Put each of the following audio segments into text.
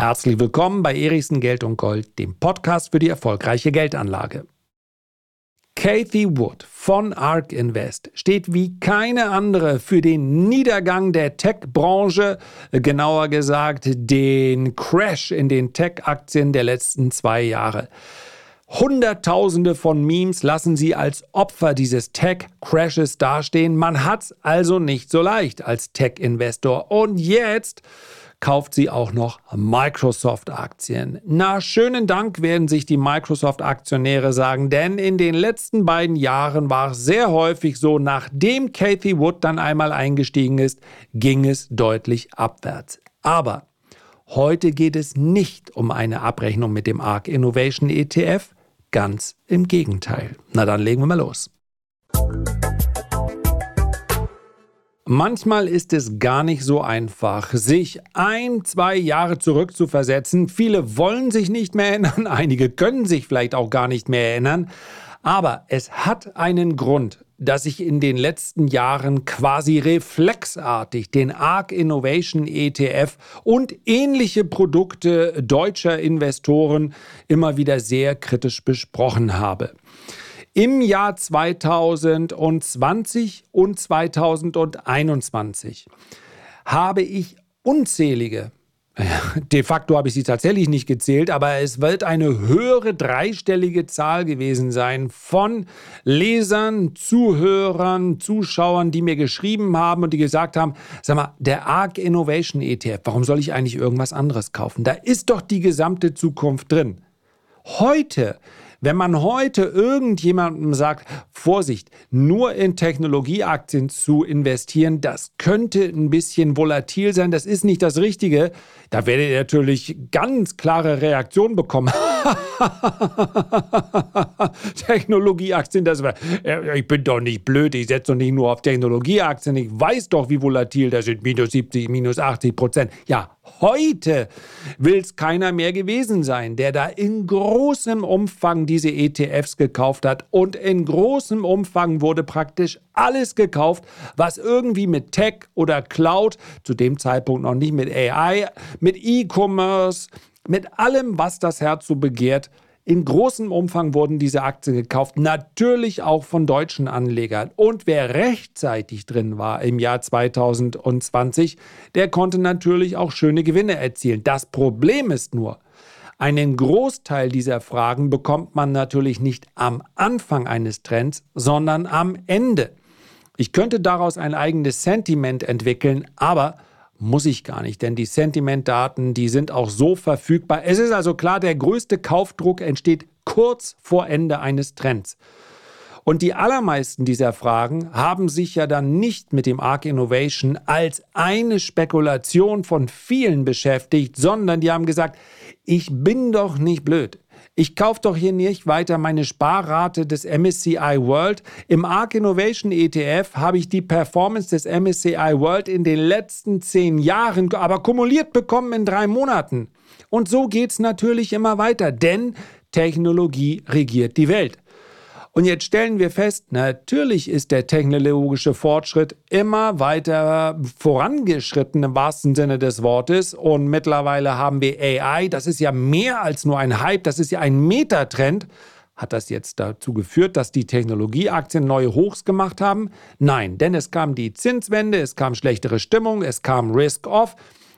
Herzlich willkommen bei Erichsen Geld und Gold, dem Podcast für die erfolgreiche Geldanlage. Kathy Wood von ARK Invest steht wie keine andere für den Niedergang der Tech-Branche, genauer gesagt den Crash in den Tech-Aktien der letzten zwei Jahre. Hunderttausende von Memes lassen sie als Opfer dieses Tech-Crashes dastehen. Man hat's also nicht so leicht als Tech-Investor. Und jetzt kauft sie auch noch Microsoft-Aktien. Na, schönen Dank werden sich die Microsoft-Aktionäre sagen, denn in den letzten beiden Jahren war es sehr häufig so, nachdem Kathy Wood dann einmal eingestiegen ist, ging es deutlich abwärts. Aber heute geht es nicht um eine Abrechnung mit dem ARK Innovation ETF, ganz im Gegenteil. Na dann legen wir mal los. Manchmal ist es gar nicht so einfach, sich ein, zwei Jahre zurückzuversetzen. Viele wollen sich nicht mehr erinnern, einige können sich vielleicht auch gar nicht mehr erinnern. Aber es hat einen Grund, dass ich in den letzten Jahren quasi reflexartig den ARC Innovation ETF und ähnliche Produkte deutscher Investoren immer wieder sehr kritisch besprochen habe. Im Jahr 2020 und 2021 habe ich unzählige De facto habe ich sie tatsächlich nicht gezählt, aber es wird eine höhere dreistellige Zahl gewesen sein von Lesern, Zuhörern, Zuschauern, die mir geschrieben haben und die gesagt haben, sag mal, der ARC Innovation ETF, warum soll ich eigentlich irgendwas anderes kaufen? Da ist doch die gesamte Zukunft drin. Heute wenn man heute irgendjemandem sagt, Vorsicht, nur in Technologieaktien zu investieren, das könnte ein bisschen volatil sein, das ist nicht das Richtige, da werdet ihr natürlich ganz klare Reaktionen bekommen. Technologieaktien, das war, ich bin doch nicht blöd, ich setze doch nicht nur auf Technologieaktien, ich weiß doch, wie volatil das sind, minus 70, minus 80 Prozent. Ja, Heute will es keiner mehr gewesen sein, der da in großem Umfang diese ETFs gekauft hat. Und in großem Umfang wurde praktisch alles gekauft, was irgendwie mit Tech oder Cloud, zu dem Zeitpunkt noch nicht mit AI, mit E-Commerce, mit allem, was das Herz so begehrt, in großem Umfang wurden diese Aktien gekauft, natürlich auch von deutschen Anlegern. Und wer rechtzeitig drin war im Jahr 2020, der konnte natürlich auch schöne Gewinne erzielen. Das Problem ist nur, einen Großteil dieser Fragen bekommt man natürlich nicht am Anfang eines Trends, sondern am Ende. Ich könnte daraus ein eigenes Sentiment entwickeln, aber muss ich gar nicht, denn die Sentimentdaten, die sind auch so verfügbar. Es ist also klar, der größte Kaufdruck entsteht kurz vor Ende eines Trends. Und die allermeisten dieser Fragen haben sich ja dann nicht mit dem Arc Innovation als eine Spekulation von vielen beschäftigt, sondern die haben gesagt, ich bin doch nicht blöd. Ich kaufe doch hier nicht weiter meine Sparrate des MSCI World. Im ARK Innovation ETF habe ich die Performance des MSCI World in den letzten zehn Jahren, aber kumuliert bekommen in drei Monaten. Und so geht es natürlich immer weiter, denn Technologie regiert die Welt. Und jetzt stellen wir fest, natürlich ist der technologische Fortschritt immer weiter vorangeschritten im wahrsten Sinne des Wortes. Und mittlerweile haben wir AI, das ist ja mehr als nur ein Hype, das ist ja ein Metatrend. Hat das jetzt dazu geführt, dass die Technologieaktien neue Hochs gemacht haben? Nein, denn es kam die Zinswende, es kam schlechtere Stimmung, es kam Risk-Off.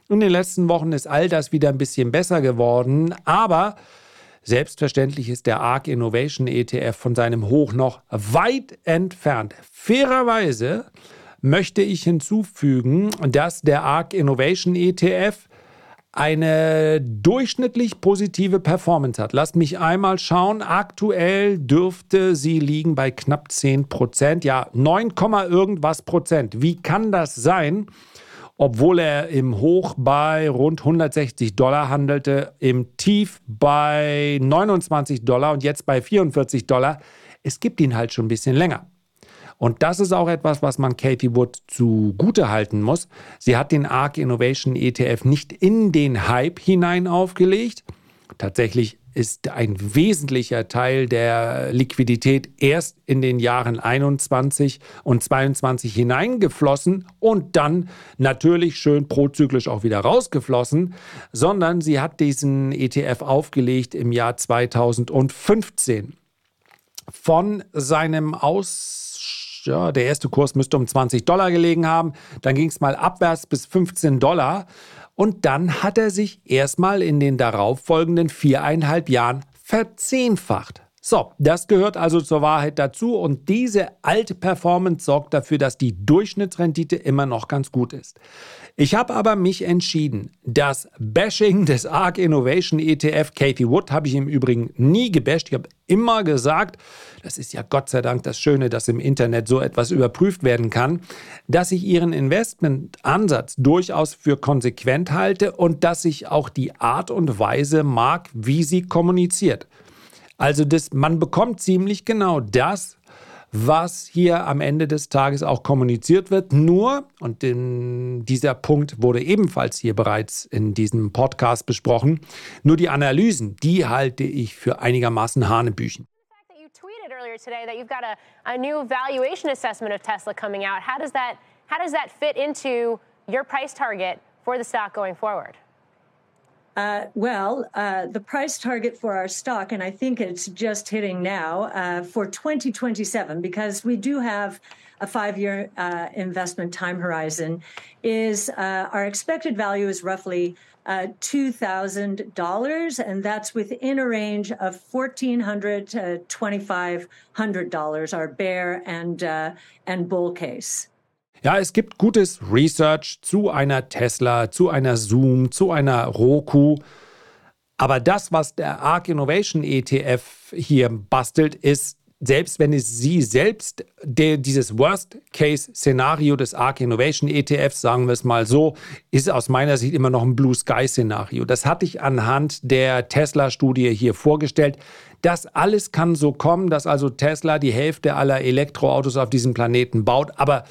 In den letzten Wochen ist all das wieder ein bisschen besser geworden. Aber Selbstverständlich ist der ARC Innovation ETF von seinem Hoch noch weit entfernt. Fairerweise möchte ich hinzufügen, dass der ARC Innovation ETF eine durchschnittlich positive Performance hat. Lasst mich einmal schauen. Aktuell dürfte sie liegen bei knapp 10 Prozent. Ja, 9, irgendwas Prozent. Wie kann das sein? Obwohl er im Hoch bei rund 160 Dollar handelte, im Tief bei 29 Dollar und jetzt bei 44 Dollar. Es gibt ihn halt schon ein bisschen länger. Und das ist auch etwas, was man Katie Wood zugute halten muss. Sie hat den ARC Innovation ETF nicht in den Hype hinein aufgelegt. Tatsächlich ist ein wesentlicher Teil der Liquidität erst in den Jahren 21 und 22 hineingeflossen und dann natürlich schön prozyklisch auch wieder rausgeflossen, sondern sie hat diesen ETF aufgelegt im Jahr 2015. Von seinem Aus ja, der erste Kurs müsste um 20 Dollar gelegen haben. Dann ging es mal abwärts bis 15 Dollar. Und dann hat er sich erstmal in den darauffolgenden viereinhalb Jahren verzehnfacht. So, das gehört also zur Wahrheit dazu und diese alte Performance sorgt dafür, dass die Durchschnittsrendite immer noch ganz gut ist. Ich habe aber mich entschieden, das Bashing des ARK Innovation ETF, Kathy Wood, habe ich im Übrigen nie gebasht. Ich habe immer gesagt, das ist ja Gott sei Dank das Schöne, dass im Internet so etwas überprüft werden kann, dass ich ihren Investmentansatz durchaus für konsequent halte und dass ich auch die Art und Weise mag, wie sie kommuniziert. Also das, man bekommt ziemlich genau das, was hier am Ende des Tages auch kommuniziert wird. Nur, und dieser Punkt wurde ebenfalls hier bereits in diesem Podcast besprochen, nur die Analysen, die halte ich für einigermaßen Hanebüchen. today that you've got a, a new valuation assessment of Tesla coming out. How does that how does that fit into your price target for the stock going forward? Uh, well, uh, the price target for our stock, and I think it's just hitting now uh, for 2027, because we do have a five year uh, investment time horizon, is uh, our expected value is roughly uh, $2,000, and that's within a range of 1,400 to $2,500, our bear and, and bull case. Ja, es gibt gutes Research zu einer Tesla, zu einer Zoom, zu einer Roku. Aber das, was der ARC Innovation ETF hier bastelt, ist, selbst wenn es sie selbst, der, dieses Worst-Case-Szenario des ARC Innovation ETFs, sagen wir es mal so, ist aus meiner Sicht immer noch ein Blue Sky-Szenario. Das hatte ich anhand der Tesla-Studie hier vorgestellt. Das alles kann so kommen, dass also Tesla die Hälfte aller Elektroautos auf diesem Planeten baut. Aber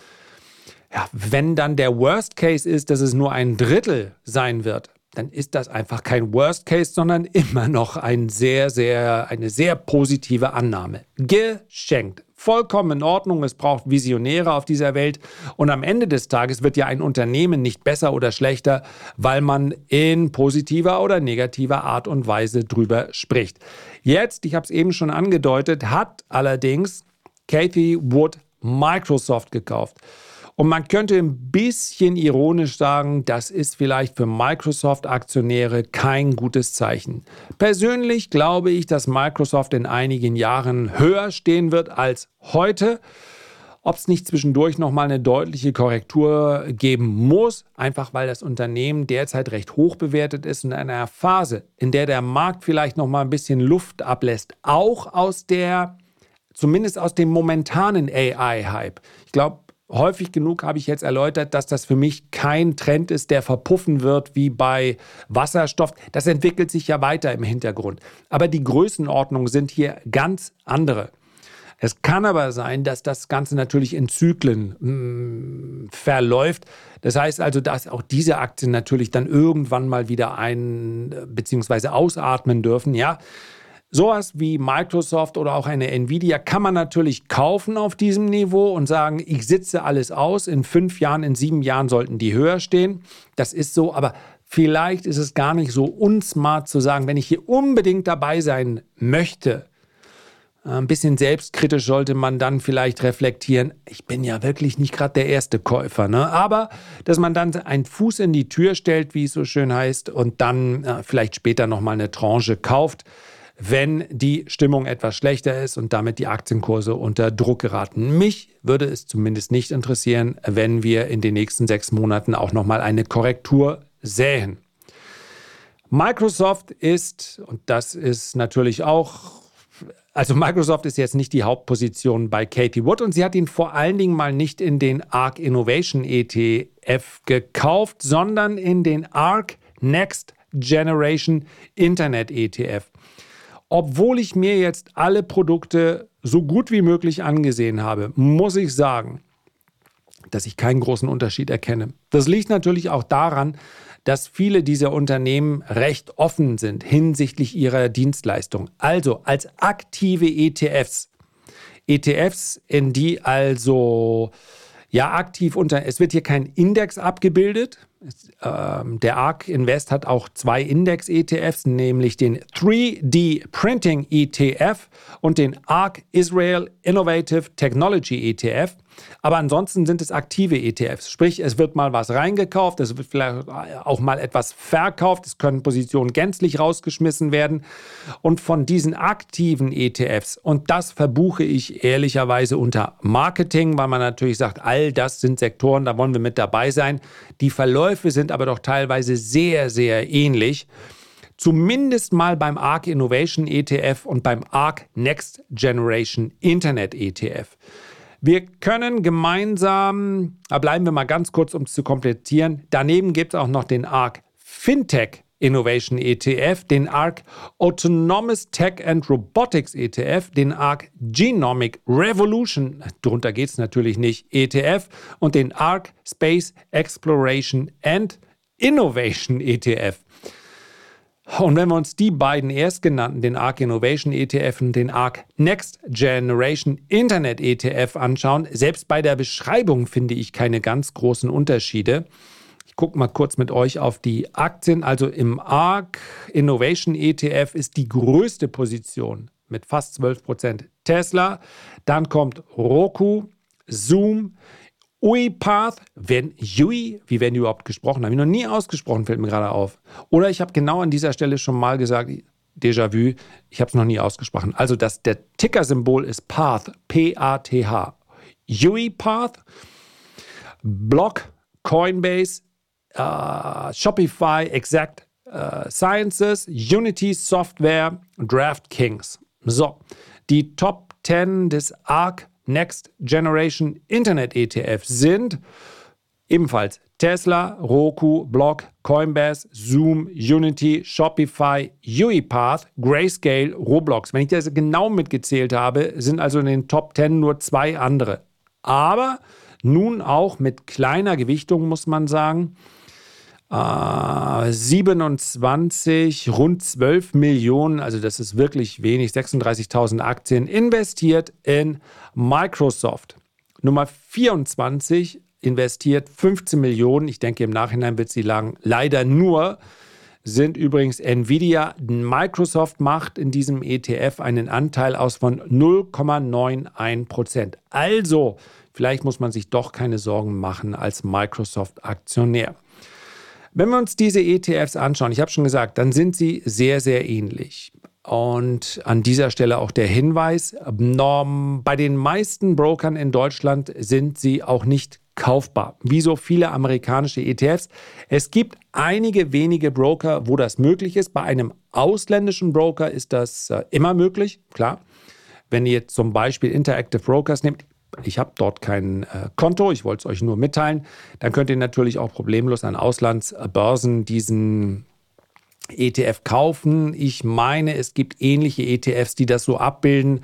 ja, wenn dann der Worst Case ist, dass es nur ein Drittel sein wird, dann ist das einfach kein Worst Case, sondern immer noch ein sehr, sehr, eine sehr positive Annahme. Geschenkt. Vollkommen in Ordnung. Es braucht Visionäre auf dieser Welt. Und am Ende des Tages wird ja ein Unternehmen nicht besser oder schlechter, weil man in positiver oder negativer Art und Weise drüber spricht. Jetzt, ich habe es eben schon angedeutet, hat allerdings Kathy Wood Microsoft gekauft. Und man könnte ein bisschen ironisch sagen, das ist vielleicht für Microsoft-Aktionäre kein gutes Zeichen. Persönlich glaube ich, dass Microsoft in einigen Jahren höher stehen wird als heute. Ob es nicht zwischendurch nochmal eine deutliche Korrektur geben muss, einfach weil das Unternehmen derzeit recht hoch bewertet ist in einer Phase, in der der Markt vielleicht nochmal ein bisschen Luft ablässt, auch aus der, zumindest aus dem momentanen AI-Hype. Ich glaube, häufig genug habe ich jetzt erläutert, dass das für mich kein Trend ist, der verpuffen wird wie bei Wasserstoff. Das entwickelt sich ja weiter im Hintergrund. Aber die Größenordnungen sind hier ganz andere. Es kann aber sein, dass das Ganze natürlich in Zyklen mh, mm, verläuft. Das heißt also, dass auch diese Aktien natürlich dann irgendwann mal wieder ein- bzw. ausatmen dürfen. Ja, Sowas wie Microsoft oder auch eine Nvidia kann man natürlich kaufen auf diesem Niveau und sagen, ich sitze alles aus, in fünf Jahren, in sieben Jahren sollten die höher stehen. Das ist so, aber vielleicht ist es gar nicht so unsmart zu sagen, wenn ich hier unbedingt dabei sein möchte, äh, ein bisschen selbstkritisch sollte man dann vielleicht reflektieren. Ich bin ja wirklich nicht gerade der erste Käufer, ne? aber dass man dann einen Fuß in die Tür stellt, wie es so schön heißt, und dann äh, vielleicht später nochmal eine Tranche kauft wenn die Stimmung etwas schlechter ist und damit die Aktienkurse unter Druck geraten. Mich würde es zumindest nicht interessieren, wenn wir in den nächsten sechs Monaten auch nochmal eine Korrektur sähen. Microsoft ist, und das ist natürlich auch also Microsoft ist jetzt nicht die Hauptposition bei Katie Wood und sie hat ihn vor allen Dingen mal nicht in den ARC Innovation ETF gekauft, sondern in den ARC Next Generation Internet ETF obwohl ich mir jetzt alle Produkte so gut wie möglich angesehen habe, muss ich sagen, dass ich keinen großen Unterschied erkenne. Das liegt natürlich auch daran, dass viele dieser Unternehmen recht offen sind hinsichtlich ihrer Dienstleistung. Also als aktive ETFs. ETFs, in die also ja aktiv unter, es wird hier kein Index abgebildet, ähm, der ARK Invest hat auch zwei Index-ETFs, nämlich den 3D Printing ETF und den ARK Israel Innovative Technology ETF. Aber ansonsten sind es aktive ETFs. Sprich, es wird mal was reingekauft, es wird vielleicht auch mal etwas verkauft, es können Positionen gänzlich rausgeschmissen werden. Und von diesen aktiven ETFs, und das verbuche ich ehrlicherweise unter Marketing, weil man natürlich sagt, all das sind Sektoren, da wollen wir mit dabei sein. Die Verläufe sind aber doch teilweise sehr, sehr ähnlich zumindest mal beim ARC Innovation ETF und beim ARC Next Generation Internet ETF. Wir können gemeinsam, da bleiben wir mal ganz kurz, um es zu komplettieren. Daneben gibt es auch noch den ARC Fintech Innovation ETF, den ARC Autonomous Tech and Robotics ETF, den ARC Genomic Revolution, darunter geht es natürlich nicht, ETF und den ARC Space Exploration and Innovation ETF. Und wenn wir uns die beiden erstgenannten, den ARC Innovation ETF und den ARC Next Generation Internet ETF anschauen, selbst bei der Beschreibung finde ich keine ganz großen Unterschiede. Ich gucke mal kurz mit euch auf die Aktien. Also im ARC Innovation ETF ist die größte Position mit fast 12 Prozent Tesla. Dann kommt Roku, Zoom, UiPath, wenn Ui, wie werden die überhaupt gesprochen? Habe ich noch nie ausgesprochen, fällt mir gerade auf. Oder ich habe genau an dieser Stelle schon mal gesagt, Déjà-vu, ich habe es noch nie ausgesprochen. Also das, der Ticker-Symbol ist Path, P-A-T-H. UiPath, Block, Coinbase, uh, Shopify, Exact uh, Sciences, Unity Software, DraftKings. So, die Top 10 des ARC Next Generation Internet ETF sind ebenfalls Tesla, Roku, Block, Coinbase, Zoom, Unity, Shopify, UiPath, Grayscale, Roblox. Wenn ich das genau mitgezählt habe, sind also in den Top 10 nur zwei andere. Aber nun auch mit kleiner Gewichtung, muss man sagen. 27, äh, rund 12 Millionen, also das ist wirklich wenig, 36.000 Aktien investiert in Microsoft. Nummer 24 investiert 15 Millionen. Ich denke, im Nachhinein wird sie lang. Leider nur sind übrigens Nvidia. Microsoft macht in diesem ETF einen Anteil aus von 0,91 Prozent. Also, vielleicht muss man sich doch keine Sorgen machen als Microsoft-Aktionär. Wenn wir uns diese ETFs anschauen, ich habe schon gesagt, dann sind sie sehr, sehr ähnlich. Und an dieser Stelle auch der Hinweis, bei den meisten Brokern in Deutschland sind sie auch nicht kaufbar, wie so viele amerikanische ETFs. Es gibt einige wenige Broker, wo das möglich ist. Bei einem ausländischen Broker ist das äh, immer möglich, klar. Wenn ihr zum Beispiel Interactive Brokers nehmt, ich habe dort kein äh, Konto, ich wollte es euch nur mitteilen, dann könnt ihr natürlich auch problemlos an Auslandsbörsen diesen ETF kaufen. Ich meine, es gibt ähnliche ETFs, die das so abbilden.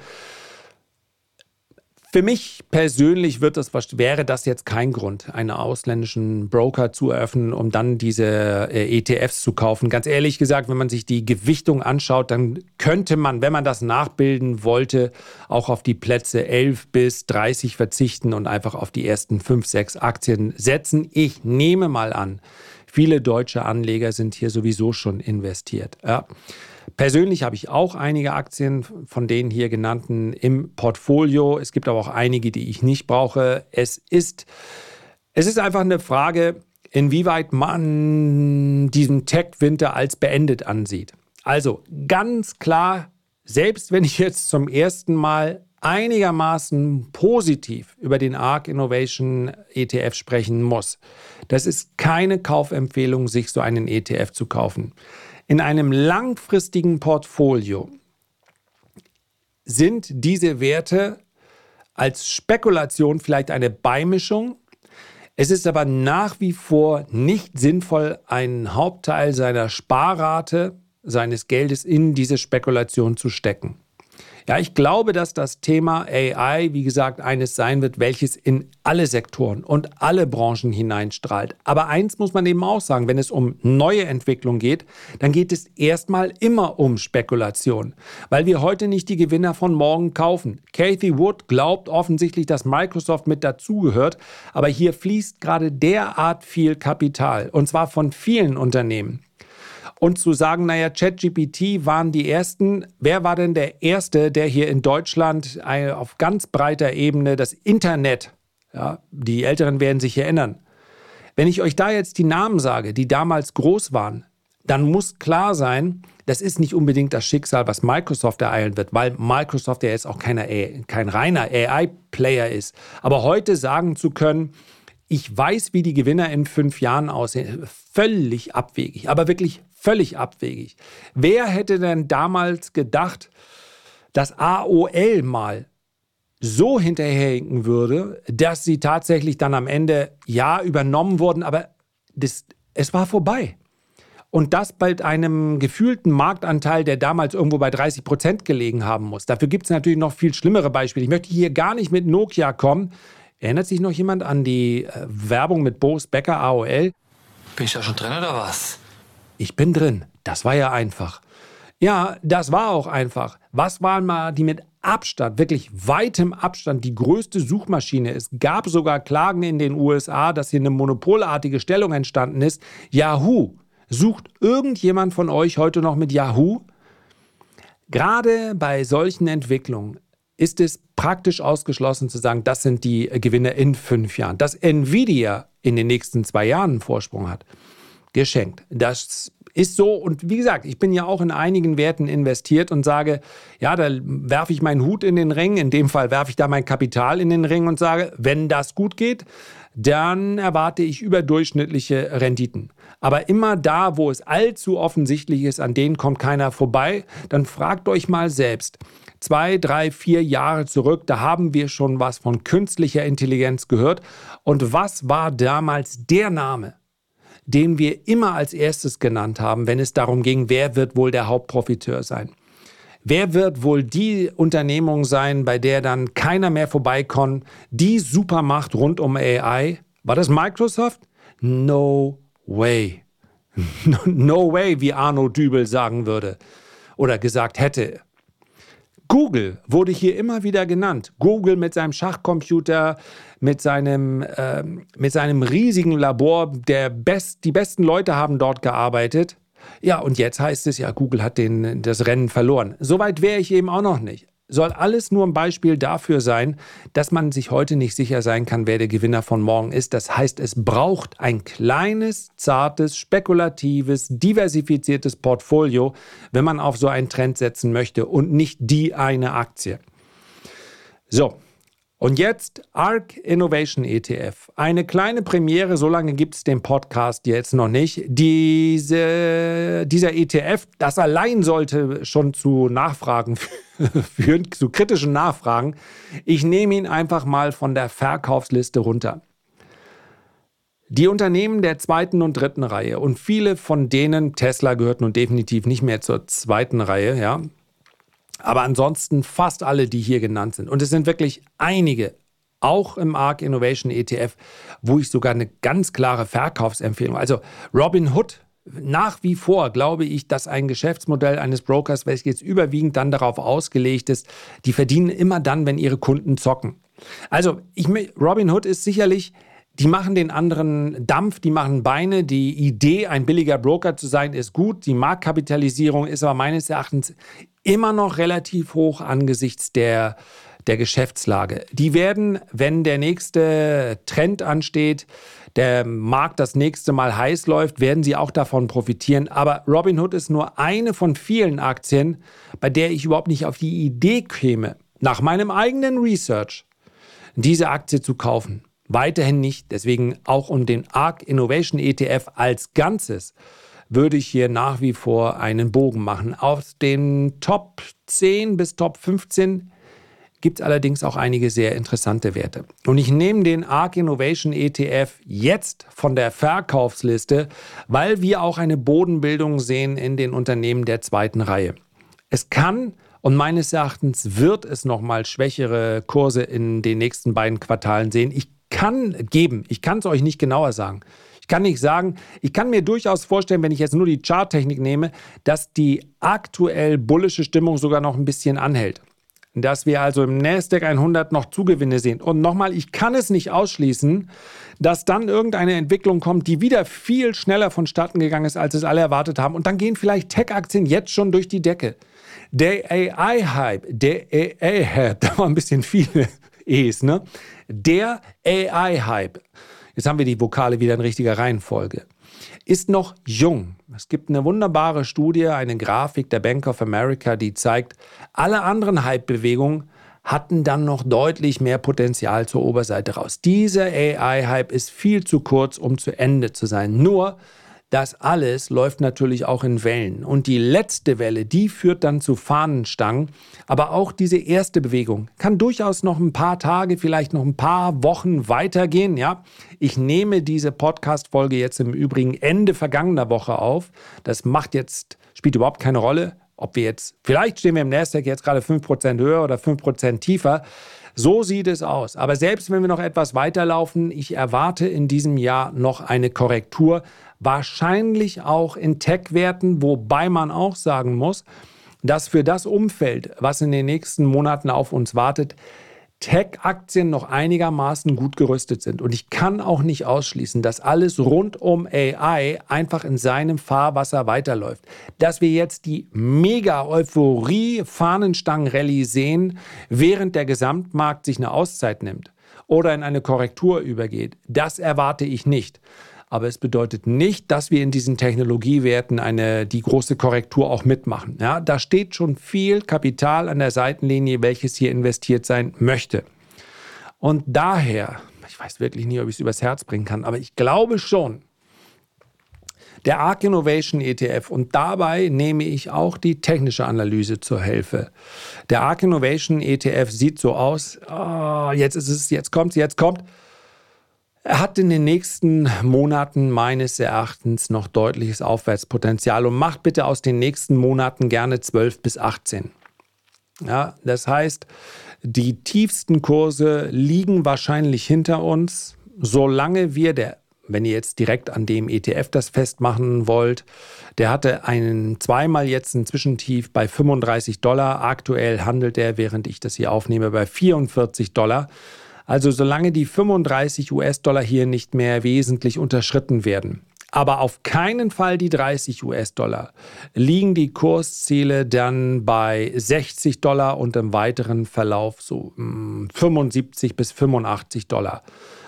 Für mich persönlich wird das, wäre das jetzt kein Grund, einen ausländischen Broker zu eröffnen, um dann diese äh, ETFs zu kaufen. Ganz ehrlich gesagt, wenn man sich die Gewichtung anschaut, dann könnte man, wenn man das nachbilden wollte, auch auf die Plätze 11 bis 30 verzichten und einfach auf die ersten 5, 6 Aktien setzen. Ich nehme mal an, viele deutsche Anleger sind hier sowieso schon investiert. Ja. Persönlich habe ich auch einige Aktien von den hier genannten im Portfolio. Es gibt aber auch einige, die ich nicht brauche. Es ist, es ist einfach eine Frage, inwieweit man diesen Tech-Winter als beendet ansieht. Also ganz klar, selbst wenn ich jetzt zum ersten Mal einigermaßen positiv über den ARC Innovation ETF sprechen muss, das ist keine Kaufempfehlung, sich so einen ETF zu kaufen. In einem langfristigen Portfolio sind diese Werte als Spekulation vielleicht eine Beimischung. Es ist aber nach wie vor nicht sinnvoll, einen Hauptteil seiner Sparrate, seines Geldes in diese Spekulation zu stecken. Ja, ich glaube, dass das Thema AI, wie gesagt, eines sein wird, welches in alle Sektoren und alle Branchen hineinstrahlt. Aber eins muss man eben auch sagen, wenn es um neue Entwicklung geht, dann geht es erstmal immer um Spekulation, weil wir heute nicht die Gewinner von morgen kaufen. Kathy Wood glaubt offensichtlich, dass Microsoft mit dazugehört, aber hier fließt gerade derart viel Kapital und zwar von vielen Unternehmen. Und zu sagen, naja, ChatGPT waren die ersten. Wer war denn der Erste, der hier in Deutschland auf ganz breiter Ebene das Internet, ja, die Älteren werden sich erinnern. Wenn ich euch da jetzt die Namen sage, die damals groß waren, dann muss klar sein, das ist nicht unbedingt das Schicksal, was Microsoft ereilen wird, weil Microsoft ja jetzt auch keiner, kein reiner AI-Player ist. Aber heute sagen zu können, ich weiß, wie die Gewinner in fünf Jahren aussehen, völlig abwegig, aber wirklich völlig abwegig. Wer hätte denn damals gedacht, dass AOL mal so hinterherhinken würde, dass sie tatsächlich dann am Ende ja übernommen wurden, aber das, es war vorbei. Und das bei einem gefühlten Marktanteil, der damals irgendwo bei 30 Prozent gelegen haben muss. Dafür gibt es natürlich noch viel schlimmere Beispiele. Ich möchte hier gar nicht mit Nokia kommen. Erinnert sich noch jemand an die äh, Werbung mit Boris Becker AOL? Bin ich da schon drin oder was? Ich bin drin. Das war ja einfach. Ja, das war auch einfach. Was waren mal die mit Abstand, wirklich weitem Abstand, die größte Suchmaschine? Es gab sogar Klagen in den USA, dass hier eine monopolartige Stellung entstanden ist. Yahoo. Sucht irgendjemand von euch heute noch mit Yahoo? Gerade bei solchen Entwicklungen ist es praktisch ausgeschlossen zu sagen, das sind die Gewinner in fünf Jahren. Dass Nvidia in den nächsten zwei Jahren einen Vorsprung hat, geschenkt. Das ist so. Und wie gesagt, ich bin ja auch in einigen Werten investiert und sage, ja, da werfe ich meinen Hut in den Ring. In dem Fall werfe ich da mein Kapital in den Ring und sage, wenn das gut geht, dann erwarte ich überdurchschnittliche Renditen. Aber immer da, wo es allzu offensichtlich ist, an denen kommt keiner vorbei, dann fragt euch mal selbst. Zwei, drei, vier Jahre zurück, da haben wir schon was von künstlicher Intelligenz gehört. Und was war damals der Name, den wir immer als erstes genannt haben, wenn es darum ging, wer wird wohl der Hauptprofiteur sein? Wer wird wohl die Unternehmung sein, bei der dann keiner mehr vorbeikommt? Die Supermacht rund um AI? War das Microsoft? No way. No way, wie Arno Dübel sagen würde oder gesagt hätte. Google wurde hier immer wieder genannt. Google mit seinem Schachcomputer, mit seinem, äh, mit seinem riesigen Labor. Der Best, die besten Leute haben dort gearbeitet. Ja, und jetzt heißt es ja, Google hat den, das Rennen verloren. Soweit wäre ich eben auch noch nicht soll alles nur ein Beispiel dafür sein, dass man sich heute nicht sicher sein kann, wer der Gewinner von morgen ist. Das heißt, es braucht ein kleines, zartes, spekulatives, diversifiziertes Portfolio, wenn man auf so einen Trend setzen möchte und nicht die eine Aktie. So, und jetzt ARC Innovation ETF. Eine kleine Premiere, so lange gibt es den Podcast jetzt noch nicht. Diese, dieser ETF, das allein sollte schon zu Nachfragen führen, zu kritischen Nachfragen. Ich nehme ihn einfach mal von der Verkaufsliste runter. Die Unternehmen der zweiten und dritten Reihe und viele von denen, Tesla gehört nun definitiv nicht mehr zur zweiten Reihe, ja, aber ansonsten fast alle, die hier genannt sind. Und es sind wirklich einige, auch im ARC Innovation ETF, wo ich sogar eine ganz klare Verkaufsempfehlung. Also Robin Hood, nach wie vor glaube ich, dass ein Geschäftsmodell eines Brokers, welches jetzt überwiegend dann darauf ausgelegt ist, die verdienen immer dann, wenn ihre Kunden zocken. Also ich, Robin Hood ist sicherlich die machen den anderen Dampf, die machen Beine. Die Idee, ein billiger Broker zu sein, ist gut. Die Marktkapitalisierung ist aber meines Erachtens immer noch relativ hoch angesichts der, der Geschäftslage. Die werden, wenn der nächste Trend ansteht, der Markt das nächste Mal heiß läuft, werden sie auch davon profitieren. Aber Robinhood ist nur eine von vielen Aktien, bei der ich überhaupt nicht auf die Idee käme, nach meinem eigenen Research diese Aktie zu kaufen. Weiterhin nicht. Deswegen auch um den ARC Innovation ETF als Ganzes würde ich hier nach wie vor einen Bogen machen. Aus den Top 10 bis Top 15 gibt es allerdings auch einige sehr interessante Werte. Und ich nehme den ARK Innovation ETF jetzt von der Verkaufsliste, weil wir auch eine Bodenbildung sehen in den Unternehmen der zweiten Reihe. Es kann Und meines Erachtens wird es nochmal schwächere Kurse in den nächsten beiden Quartalen sehen. Ich kann geben, ich kann es euch nicht genauer sagen. Ich kann nicht sagen, ich kann mir durchaus vorstellen, wenn ich jetzt nur die Charttechnik nehme, dass die aktuell bullische Stimmung sogar noch ein bisschen anhält. Dass wir also im Nasdaq 100 noch Zugewinne sehen. Und nochmal, ich kann es nicht ausschließen, dass dann irgendeine Entwicklung kommt, die wieder viel schneller vonstatten gegangen ist, als es alle erwartet haben. Und dann gehen vielleicht Tech-Aktien jetzt schon durch die Decke. Der AI-Hype, der AI-Hype, da waren ein bisschen viele E's, ne? Der AI-Hype, jetzt haben wir die Vokale wieder in richtiger Reihenfolge, ist noch jung. Es gibt eine wunderbare Studie, eine Grafik der Bank of America, die zeigt, alle anderen Hype-Bewegungen hatten dann noch deutlich mehr Potenzial zur Oberseite raus. Dieser AI-Hype ist viel zu kurz, um zu Ende zu sein. Nur das alles läuft natürlich auch in Wellen. Und die letzte Welle, die führt dann zu Fahnenstangen. Aber auch diese erste Bewegung kann durchaus noch ein paar Tage, vielleicht noch ein paar Wochen weitergehen. Ja, ich nehme diese Podcast-Folge jetzt im Übrigen Ende vergangener Woche auf. Das macht jetzt, spielt überhaupt keine Rolle, ob wir jetzt, vielleicht stehen wir im Nasdaq jetzt gerade 5% höher oder 5% tiefer. So sieht es aus. Aber selbst wenn wir noch etwas weiterlaufen, ich erwarte in diesem Jahr noch eine Korrektur wahrscheinlich auch in Tech-Werten, wobei man auch sagen muss, dass für das Umfeld, was in den nächsten Monaten auf uns wartet, Tech-Aktien noch einigermaßen gut gerüstet sind. Und ich kann auch nicht ausschließen, dass alles rund um AI einfach in seinem Fahrwasser weiterläuft. Dass wir jetzt die Mega-Euphorie-Fahnenstangen-Rallye sehen, während der Gesamtmarkt sich eine Auszeit nimmt oder in eine Korrektur übergeht, das erwarte ich nicht. Aber es bedeutet nicht, dass wir in diesen Technologiewerten eine, die große Korrektur auch mitmachen. Ja, da steht schon viel Kapital an der Seitenlinie, welches hier investiert sein möchte. Und daher, ich weiß wirklich nicht, ob ich es übers Herz bringen kann, aber ich glaube schon, der ARC Innovation ETF und dabei nehme ich auch die technische Analyse zur Hilfe. Der ARC Innovation ETF sieht so aus, oh, jetzt ist es, jetzt kommt jetzt kommt. Er hat in den nächsten Monaten meines Erachtens noch deutliches Aufwärtspotenzial und macht bitte aus den nächsten Monaten gerne 12 bis 18. Ja, das heißt, die tiefsten Kurse liegen wahrscheinlich hinter uns, solange wir der wenn ihr jetzt direkt an dem ETF das festmachen wollt, der hatte einen zweimal jetzt ein Zwischentief bei 35 Dollar. Aktuell handelt er, während ich das hier aufnehme, bei 44 Dollar. Also solange die 35 US-Dollar hier nicht mehr wesentlich unterschritten werden, aber auf keinen Fall die 30 US-Dollar, liegen die Kursziele dann bei 60 Dollar und im weiteren Verlauf so 75 hm, bis 85 Dollar.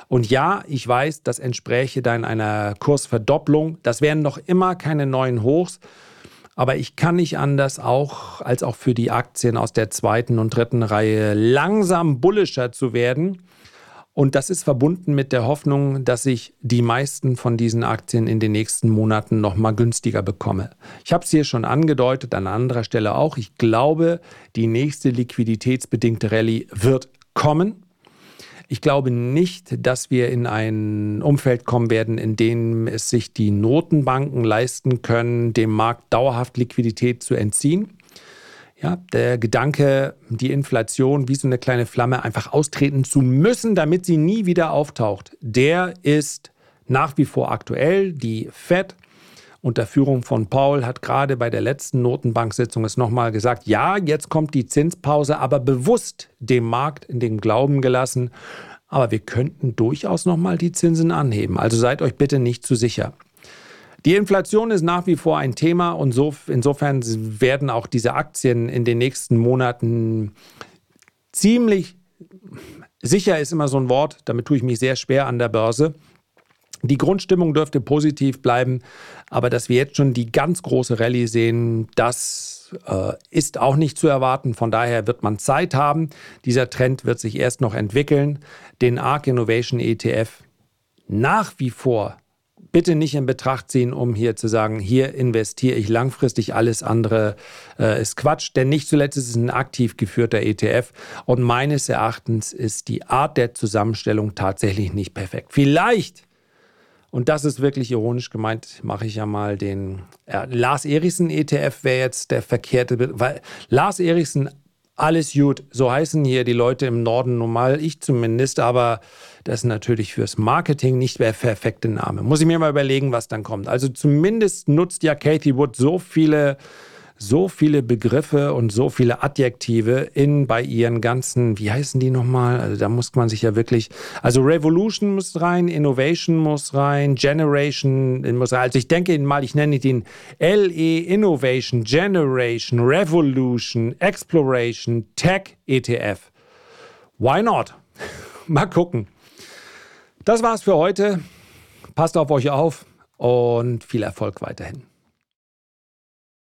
Und ja, ich weiß, das entspräche dann einer Kursverdopplung. Das wären noch immer keine neuen Hochs. Aber ich kann nicht anders auch, als auch für die Aktien aus der zweiten und dritten Reihe langsam bullischer zu werden. Und das ist verbunden mit der Hoffnung, dass ich die meisten von diesen Aktien in den nächsten Monaten nochmal günstiger bekomme. Ich habe es hier schon angedeutet, an anderer Stelle auch. Ich glaube, die nächste liquiditätsbedingte Rallye wird kommen. Ich glaube nicht, dass wir in ein Umfeld kommen werden, in dem es sich die Notenbanken leisten können, dem Markt dauerhaft Liquidität zu entziehen. Ja, der Gedanke, die Inflation wie so eine kleine Flamme einfach austreten zu müssen, damit sie nie wieder auftaucht, der ist nach wie vor aktuell. Die Fed unter Führung von Paul hat gerade bei der letzten Notenbanksitzung es nochmal gesagt, ja, jetzt kommt die Zinspause, aber bewusst dem Markt in den Glauben gelassen, aber wir könnten durchaus nochmal die Zinsen anheben. Also seid euch bitte nicht zu sicher. Die Inflation ist nach wie vor ein Thema und so, insofern werden auch diese Aktien in den nächsten Monaten ziemlich sicher ist immer so ein Wort, damit tue ich mich sehr schwer an der Börse. Die Grundstimmung dürfte positiv bleiben, aber dass wir jetzt schon die ganz große Rallye sehen, das äh, ist auch nicht zu erwarten. Von daher wird man Zeit haben. Dieser Trend wird sich erst noch entwickeln. Den ARC Innovation ETF nach wie vor bitte nicht in Betracht ziehen, um hier zu sagen, hier investiere ich langfristig, alles andere äh, ist Quatsch. Denn nicht zuletzt ist es ein aktiv geführter ETF und meines Erachtens ist die Art der Zusammenstellung tatsächlich nicht perfekt. Vielleicht und das ist wirklich ironisch gemeint, mache ich ja mal den äh, Lars Erichsen ETF wäre jetzt der verkehrte, weil Lars Erichsen alles gut. So heißen hier die Leute im Norden normal, ich zumindest, aber das ist natürlich fürs Marketing nicht der perfekte Name. Muss ich mir mal überlegen, was dann kommt. Also zumindest nutzt ja Kathy Wood so viele so viele Begriffe und so viele Adjektive in bei ihren ganzen, wie heißen die nochmal? Also da muss man sich ja wirklich, also Revolution muss rein, Innovation muss rein, Generation muss rein. Also ich denke mal, ich nenne den LE Innovation, Generation, Revolution, Exploration, Tech ETF. Why not? mal gucken. Das war's für heute. Passt auf euch auf und viel Erfolg weiterhin.